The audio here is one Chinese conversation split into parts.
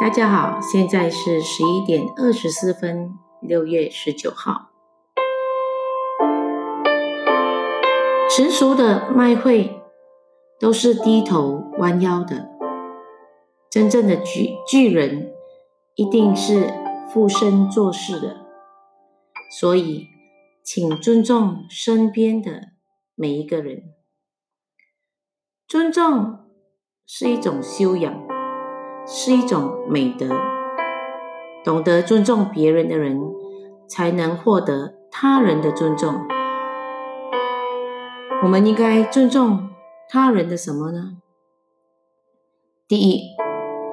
大家好，现在是十一点二十四分，六月十九号。成熟的麦穗都是低头弯腰的，真正的巨巨人一定是俯身做事的。所以，请尊重身边的每一个人。尊重是一种修养。是一种美德。懂得尊重别人的人，才能获得他人的尊重。我们应该尊重他人的什么呢？第一，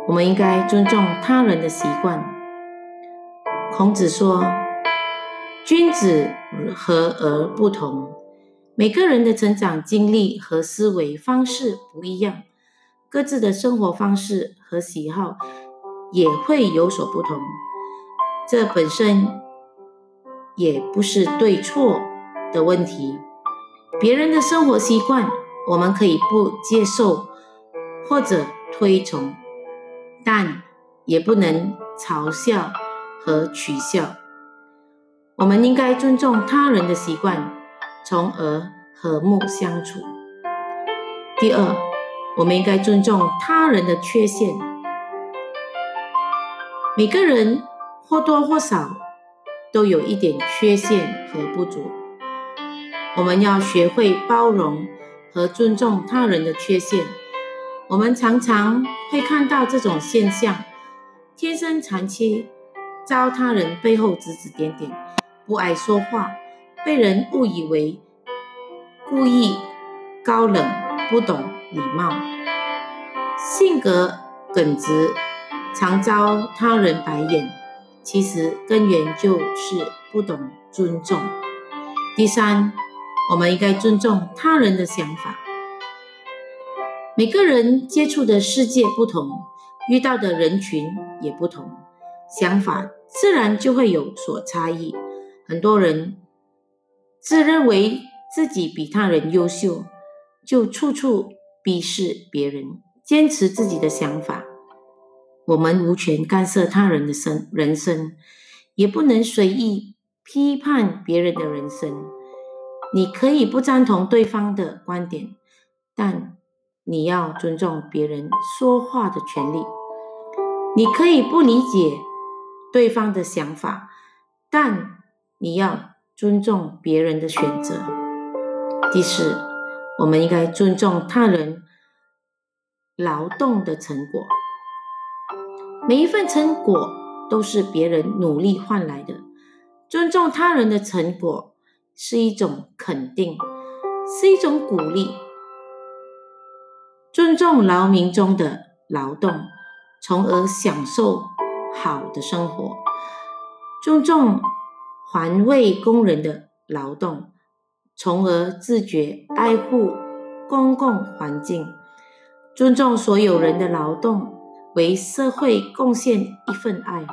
我们应该尊重他人的习惯。孔子说：“君子和而不同。”每个人的成长经历和思维方式不一样。各自的生活方式和喜好也会有所不同，这本身也不是对错的问题。别人的生活习惯，我们可以不接受或者推崇，但也不能嘲笑和取笑。我们应该尊重他人的习惯，从而和睦相处。第二。我们应该尊重他人的缺陷。每个人或多或少都有一点缺陷和不足。我们要学会包容和尊重他人的缺陷。我们常常会看到这种现象：天生残缺，遭他人背后指指点点；不爱说话，被人误以为故意高冷、不懂。礼貌，性格耿直，常遭他人白眼。其实根源就是不懂尊重。第三，我们应该尊重他人的想法。每个人接触的世界不同，遇到的人群也不同，想法自然就会有所差异。很多人自认为自己比他人优秀，就处处。鄙视别人，坚持自己的想法。我们无权干涉他人的生人生，也不能随意批判别人的人生。你可以不赞同对方的观点，但你要尊重别人说话的权利。你可以不理解对方的想法，但你要尊重别人的选择。第四。我们应该尊重他人劳动的成果，每一份成果都是别人努力换来的。尊重他人的成果是一种肯定，是一种鼓励。尊重劳民中的劳动，从而享受好的生活。尊重环卫工人的劳动。从而自觉爱护公共环境，尊重所有人的劳动，为社会贡献一份爱。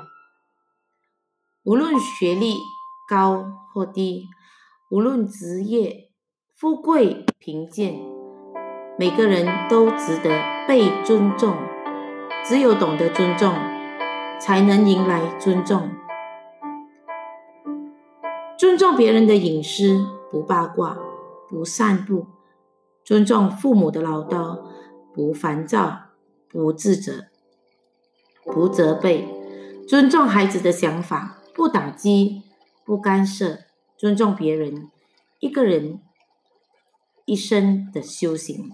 无论学历高或低，无论职业富贵贫贱，每个人都值得被尊重。只有懂得尊重，才能迎来尊重。尊重别人的隐私。不八卦，不散步，尊重父母的唠叨，不烦躁，不自责，不责备，尊重孩子的想法，不打击，不干涉，尊重别人，一个人一生的修行。